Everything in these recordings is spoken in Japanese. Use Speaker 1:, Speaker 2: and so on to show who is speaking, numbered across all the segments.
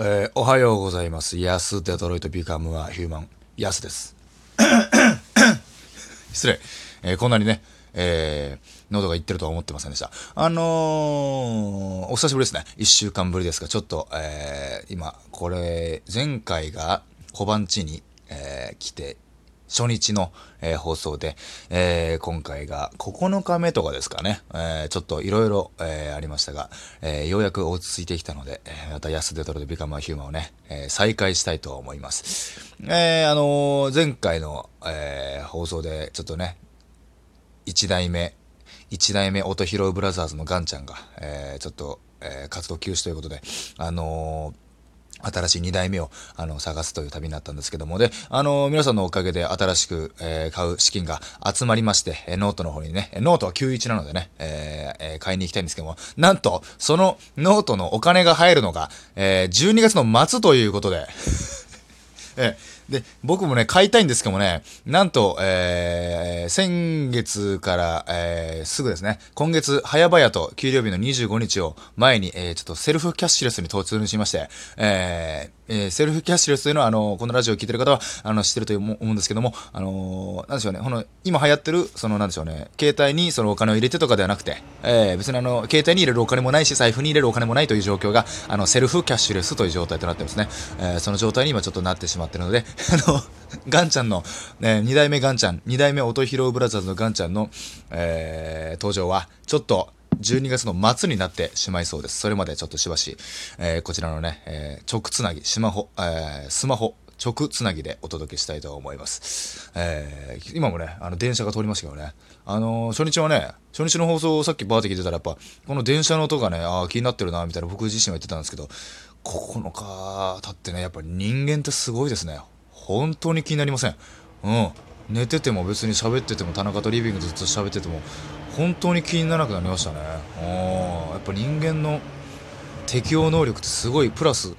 Speaker 1: えーおはようございます。ヤスデトロイトビカムはヒューマン、ヤスです。失礼。えーこんなにね、えー喉がいってるとは思ってませんでした。あのー、お久しぶりですね。一週間ぶりですが、ちょっと、えー今、これ、前回が小判地に、えー来て、初日の、えー放送で、えー今回が9日目とかですかね、えーちょっといろいろありましたが、えーようやく落ち着いてきたので、えーまた安デトロでビカムアヒューマンをね、えー再開したいと思います。えーあのー前回の、えー放送でちょっとね、一代目、一代目音拾うブラザーズのガンちゃんが、えーちょっと、えー活動休止ということで、あのー新しい2代目を、あの、探すという旅になったんですけども、で、あの、皆さんのおかげで新しく、えー買う資金が集まりまして、えノートの方にね、ノートは91なのでね、えーえー買いに行きたいんですけども、なんと、そのノートのお金が入るのが、え12月の末ということで、えーで、僕もね、買いたいんですけどもね、なんと、えー先月から、えーすぐですね、今月、早々と給料日の25日を前に、えーちょっとセルフキャッシュレスに突入しまして、えーえーセルフキャッシュレスというのは、あの、このラジオを聞いてる方は、あの、知ってると思うんですけども、あのーなんでしょうね、この、今流行ってる、その、なんでしょうね、携帯にそのお金を入れてとかではなくて、えー別にあの、携帯に入れるお金もないし、財布に入れるお金もないという状況が、あの、セルフキャッシュレスという状態となってますね。えーその状態に今ちょっとなってしまってるので、あの、ガンちゃんの、ね、二代目ガンちゃん、二代目音拾うブラザーズのガンちゃんの、えー登場は、ちょっと、12月の末になってしまいそうです。それまでちょっとしばし、えーこちらのね、えー直つなぎ、スマホ、えースマホ、直つなぎでお届けしたいと思います。えー今もね、あの、電車が通りましたけどね。あのー初日はね、初日の放送をさっきバーって聞いてたら、やっぱ、この電車の音がね、ああ、気になってるな、みたいな僕自身は言ってたんですけど、9日経ってね、やっぱり人間ってすごいですね。本当に気になりません。うん。寝てても別に喋ってても、田中とリビングでずっと喋ってても、本当に気にならなくなりましたね。うん。やっぱ人間の適応能力ってすごい、プラス、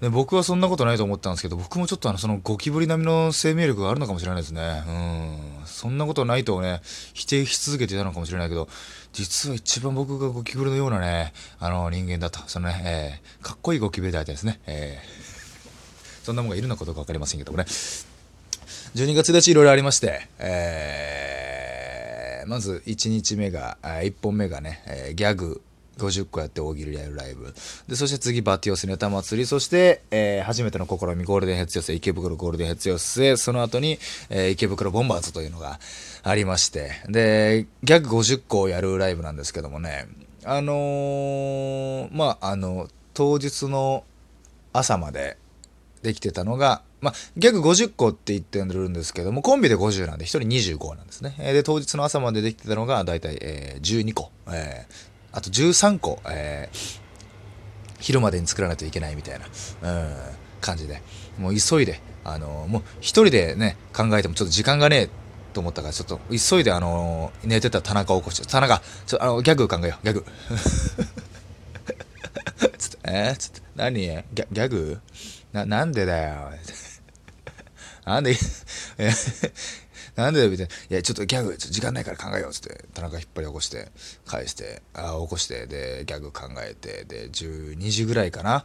Speaker 1: ね、僕はそんなことないと思ったんですけど、僕もちょっとあの、そのゴキブリ並みの生命力があるのかもしれないですね。うん。そんなことないとね、否定し続けていたのかもしれないけど、実は一番僕がゴキブリのようなね、あの、人間だと。そのね、えーかっこいいゴキブリでありたですね。えーそんなもんがいるのかどうかわかりませんけどもね。12月1日いろいろありまして、えーまず1日目が、1本目がね、えーギャグ50個やって大喜利やるライブ。で、そして次バティオスネタ祭り。そして、えー初めての試みゴールデンヘッズ寄せ、池袋ゴールデンヘッズ寄せ。その後に、えー池袋ボンバーズというのがありまして。で、ギャグ50個をやるライブなんですけどもね、あのーまあ、あの、当日の朝までできてたのが、まあ、ギャグ50個って言ってるんですけども、コンビで50なんで、1人25なんですね。えーで、当日の朝までできてたのが、だいたい、えー12個。えーあと13個、えー昼までに作らないといけないみたいな、うん、感じで。もう急いで、あのーもう一人でね、考えてもちょっと時間がねえと思ったから、ちょっと急いで、あのー寝てた田中を起こして、田中、ちょ、あの、ギャグ考えよう、ギャグ。つって、えー、つって、何？ギャギャグ？な、なんでだよ。なんで、なんでみたいな。いや、ちょっとギャグ、時間ないから考えよう。つって、田中引っ張り起こして、返して、あ起こして、で、ギャグ考えて、で、12時ぐらいかな。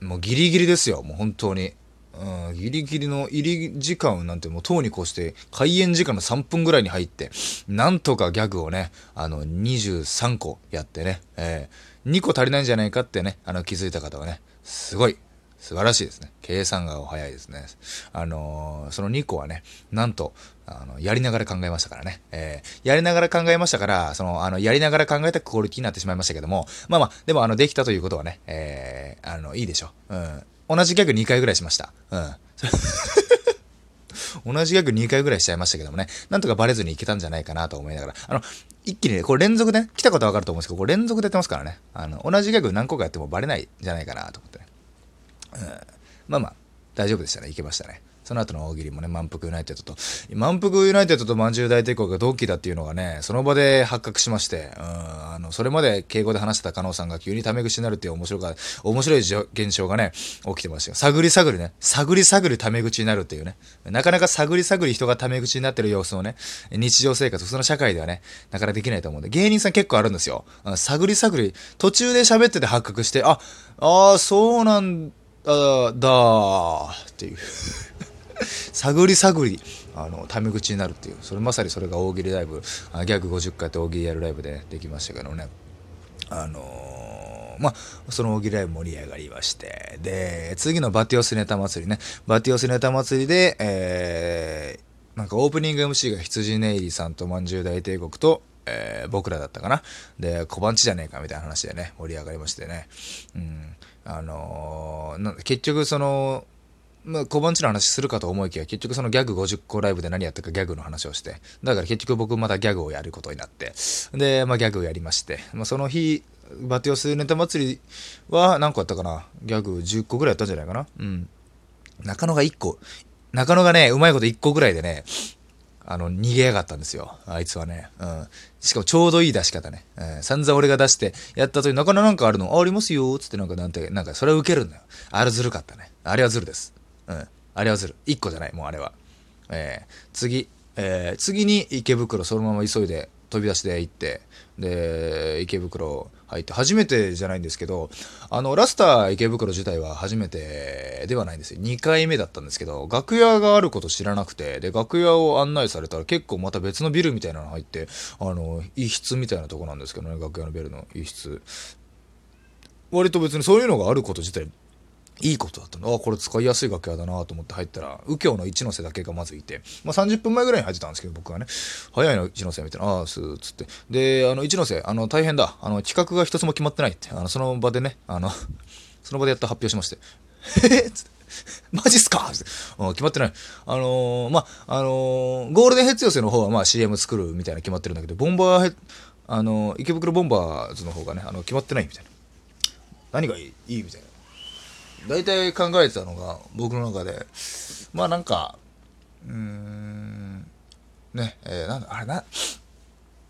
Speaker 1: もうギリギリですよ、もう本当に。うん、ギリギリの入り時間なんてもうとうに越して、開演時間の3分ぐらいに入って、なんとかギャグをね、あの、23個やってね、えー2個足りないんじゃないかってね、あの、気づいた方はね、すごい、素晴らしいですね。計算がお早いですね。あのーその2個はね、なんと、あの、やりながら考えましたからね。えーやりながら考えましたから、その、あの、やりながら考えたクオリティになってしまいましたけども、まあまあ、でもあの、できたということはね、えーあの、いいでしょう。うん。同じギャグ2回ぐらいしました。うん。同じギャグ2回ぐらいしちゃいましたけどもね、なんとかバレずにいけたんじゃないかなと思いながら、あの、一気にね、これ連続でね、来たことわかると思うんですけど、これ連続でやってますからね、あの、同じギャグ何個かやってもバレないんじゃないかなと思ってね。まあまあ、大丈夫でしたね。いけましたね。その後の大喜利もね、満腹ユナイテッドと、満腹ユナイテッドとまんじゅう大帝国が同期だっていうのがね、その場で発覚しまして、うん、あの、それまで敬語で話してた加納さんが急にタメ口になるっていう面白か、面白い現象がね、起きてましたよ。探り探りね、探り探りタメ口になるっていうね、なかなか探り探り人がタメ口になってる様子をね、日常生活、普通の社会ではね、なかなかできないと思うんで、芸人さん結構あるんですよ。探り探り、途中で喋ってて発覚して、あ、ああ、そうなんだあだーっていう 探り探り、あの、タメ口になるっていう、それまさにそれが大喜利ライブ、あギャグ50回って大喜利やるライブで、ね、できましたけどね。あのー、まあ、その大喜利ライブ盛り上がりまして、で、次のバティオスネタ祭りね、バティオスネタ祭りで、えー、なんかオープニング MC が羊ネイリさんとまんじゅう大帝国と、えー、僕らだったかな。で、小判地じゃねえかみたいな話でね、盛り上がりましてね。うん。あのー、結局その、まあ、小判地の話するかと思いきや、結局そのギャグ50個ライブで何やったかギャグの話をして、だから結局僕またギャグをやることになって、で、まあギャグをやりまして、まあその日、バティオスネタ祭りは何個やったかなギャグ10個ぐらいやったんじゃないかなうん。中野が1個、中野がね、うまいこと1個ぐらいでね、あの、逃げやがったんですよ。あいつはね。うん。しかもちょうどいい出し方ね。うん。散々俺が出してやった後に、なかなかなんかあるのあありますよ。つってなんかなんて、なんかそれを受けるんだよ。あれずるかったね。あれはずるです。うん。あれはずる。1個じゃない、もうあれは。えー、次。えー、次に池袋そのまま急いで飛び出しで行って、で、池袋入って、初めてじゃないんですけど、あの、ラスター池袋自体は初めてではないんですよ。2回目だったんですけど、楽屋があること知らなくて、で、楽屋を案内されたら結構また別のビルみたいなの入って、あの、一室みたいなとこなんですけどね、楽屋のベルの一室。割と別にそういうのがあること自体いいことだったの。あ、これ使いやすい楽屋だなと思って入ったら、右京の一ノ瀬だけがまずいて、まあ30分前ぐらいに入ってたんですけど、僕はね、早いの一ノ瀬みたいな、ああ、すーっつって。で、あの、一ノ瀬、あの、大変だ。あの、企画が一つも決まってないって、あの、その場でね、あの、その場でやっと発表しまして、え？っつって。マジっすか？決まってない。あのー、まあ、あのー、ゴールデンヘッズ寄せの方はまあ CM 作るみたいな決まってるんだけど、ボンバーヘあのー、池袋ボンバーズの方がね、あの、決まってないみたいな。何がいい？いいみたいな。大体考えてたのが僕の中でまあなんかうーんねえー、なんだあれな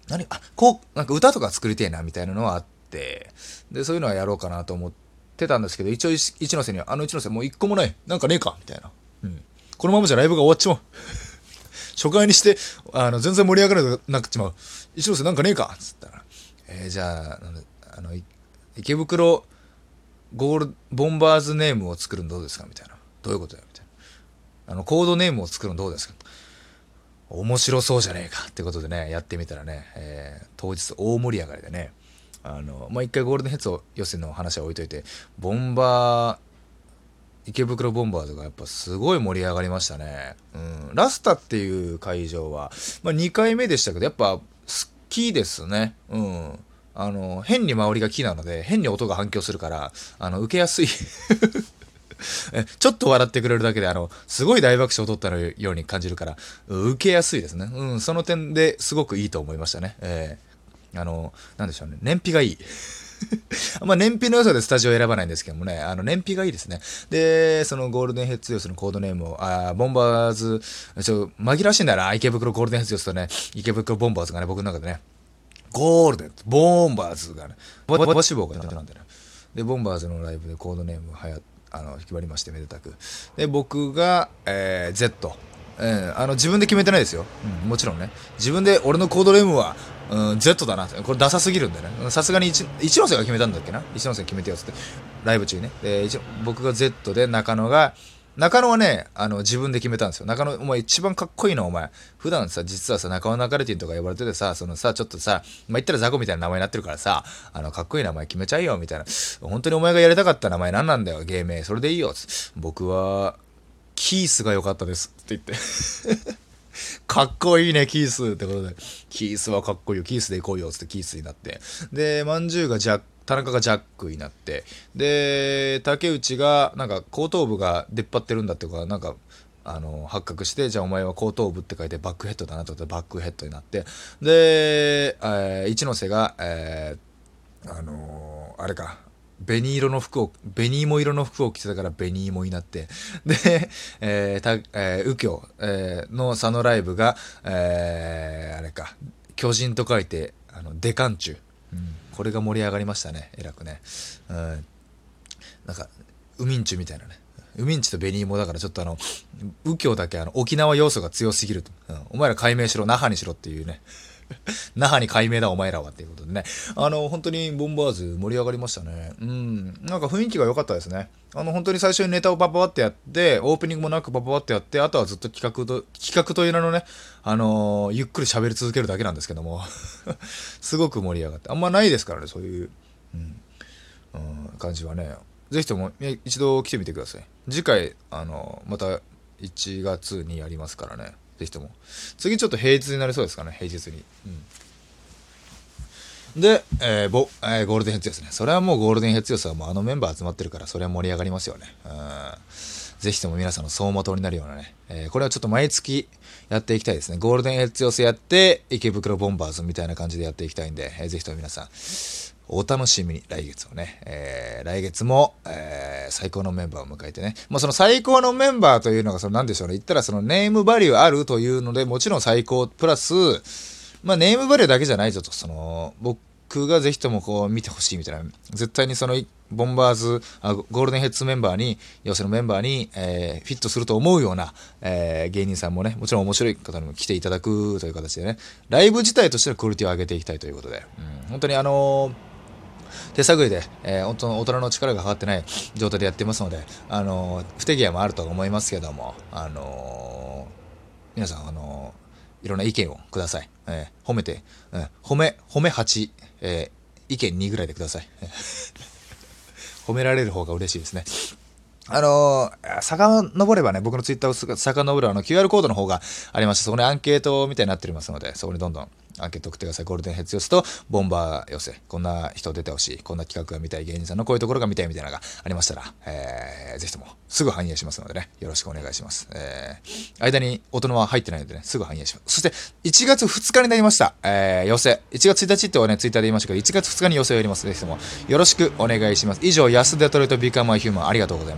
Speaker 1: 何あこうなんか歌とか作りてえなみたいなのはあってでそういうのはやろうかなと思ってたんですけど一応一ノ瀬にはあの一ノ瀬もう一個もないなんかねえかみたいな、うん、このままじゃライブが終わっちまう。初回にしてあの全然盛り上がらなくちまう。一ノ瀬なんかねえかっつったらえー、じゃああの池袋ゴール、ボンバーズネームを作るのどうですか？みたいな。どういうことだよ？みたいな。あの、コードネームを作るのどうですか？面白そうじゃねえかってことでね、やってみたらね、えー、当日大盛り上がりでね、あの、まあ、一回ゴールデンヘッド予選の話は置いといて、ボンバー、池袋ボンバーズがやっぱすごい盛り上がりましたね。うん。ラスタっていう会場は、まあ、2回目でしたけど、やっぱ好きですね。うん。あの、変に周りが木なので、変に音が反響するから、あの、受けやすい ちょっと笑ってくれるだけで、あの、すごい大爆笑を取ったように感じるから、受けやすいですね。うん、その点ですごくいいと思いましたね。えー、あの、なんでしょうね。燃費がいい。まあ燃費の良さでスタジオ選ばないんですけどもね、あの燃費がいいですね。で、そのゴールデンヘッズヨスのコードネームを、あボンバーズ、ちょ、紛らわしいんだよな、池袋ゴールデンヘッズヨスとね、池袋ボンバーズがね、僕の中でね、ゴールデン、ボンバーズがね、ボバシボーがなんでね。で、ボンバーズのライブでコードネームはやあの決まりまして、めでたく。で、僕が、えー、Z。えー、あの自分で決めてないですよ、うん、もちろんね。自分で俺のコードネームは、うん、Z だなこれダサすぎるんでね。さすがに一一ノ瀬が決めたんだっけな。一ノ瀬決めてよっつって。ライブ中にね。で僕が Z で中野が中野はね、あの、自分で決めたんですよ。中野、お前一番かっこいいの、お前。普段さ、実はさ、中野中れてんとか呼ばれててさ、そのさ、ちょっとさ、まあ、言ったらザコみたいな名前になってるからさ、あの、かっこいい名前決めちゃいよ、みたいな。本当にお前がやりたかった名前何なんだよ、芸名。それでいいよ。僕は、キースが良かったです。って言って。かっこいいね、キースってことで。キースはかっこいいよ。キースで行こうよ。つってキースになって。で、まんじゅうがジャッ田中がジャックになってで竹内がなんか後頭部が出っ張ってるんだっていうかなんかあの発覚してじゃあお前は後頭部って書いてバックヘッドだなと思ってバックヘッドになってで、えー、一ノ瀬が、えー、あのー、あれか紅色の服を、紅芋色の服を着てたから紅芋になって、で、えー、た、えー、右京、えー、の佐野ライブが、えー、あれか、巨人と書いて、あの、デカンチュ。うんこれが盛り上がりましたね。えらくね。うん。なんかウミンチュみたいなね。ウミンチと紅芋だからちょっとあの右京だけあの沖縄要素が強すぎると、うん、お前ら解明しろ。那覇にしろっていうね。那覇に解明だお前らはっていうことでね。あの、本当にボンバーズ盛り上がりましたね。うん。なんか雰囲気が良かったですね。あの、本当に最初にネタをパパパってやって、オープニングもなくパパパってやって、あとはずっと企画と、企画という名のね、あのーゆっくり喋り続けるだけなんですけども、すごく盛り上がって。あんまないですからね、そういう、うん、うん、感じはね。ぜひとも一度来てみてください。次回、あのまた1月にやりますからね。ぜひとも。次ちょっと平日になりそうですかね、平日に。うん、で、えーボえーゴールデンヘッズですね。それはもうゴールデンヘッズはもうあのメンバー集まってるから、それは盛り上がりますよね。うんぜひとも皆さんの走馬灯になるようなね、えーこれはちょっと毎月やっていきたいですね。ゴールデンヘッズ寄せやって、池袋ボンバーズみたいな感じでやっていきたいんで、えーぜひとも皆さん、お楽しみに、来月をね。えー来月も、えー最高のメンバーを迎えてね。まあ、その最高のメンバーというのが、その何でしょうね。言ったらそのネームバリューあるというので、もちろん最高、プラス、まあ、ネームバリューだけじゃないぞと、その、僕がぜひともこう見てほしいみたいな、絶対にその、ボンバーズ、あゴールデンヘッズメンバーに、要するにメンバーに、えーフィットすると思うような、えー芸人さんもね、もちろん面白い方にも来ていただくという形でね、ライブ自体としてのクオリティを上げていきたいということで、うん、本当にあのー手探りで、えー本当の大人の力がかかってない状態でやってますので、あのー不手際もあると思いますけども、あのー皆さん、あのいろんな意見をください。えー褒めて、うん褒め、褒め8、えー意見2ぐらいでください。褒められる方が嬉しいですね。あのー、遡ればね、僕のツイッターをす遡るあの QR コードの方がありまして、そこにアンケートみたいになっておりますので、そこにどんどんアンケート送ってください。ゴールデンヘッズ寄せとボンバー寄せ。こんな人出てほしい。こんな企画が見たい芸人さんのこういうところが見たいみたいなのがありましたら、えー、ぜひともすぐ反映しますのでね、よろしくお願いします。えー、間に大人は入ってないのでね、すぐ反映します。そして、1月2日になりました。えー、寄せ。1月1日ってはね、ツイッターで言いましたけど、1月2日に寄せをやります。ぜひともよろしくお願いします。以上、安デトロイトビーカーマイヒューマンありがとうございました。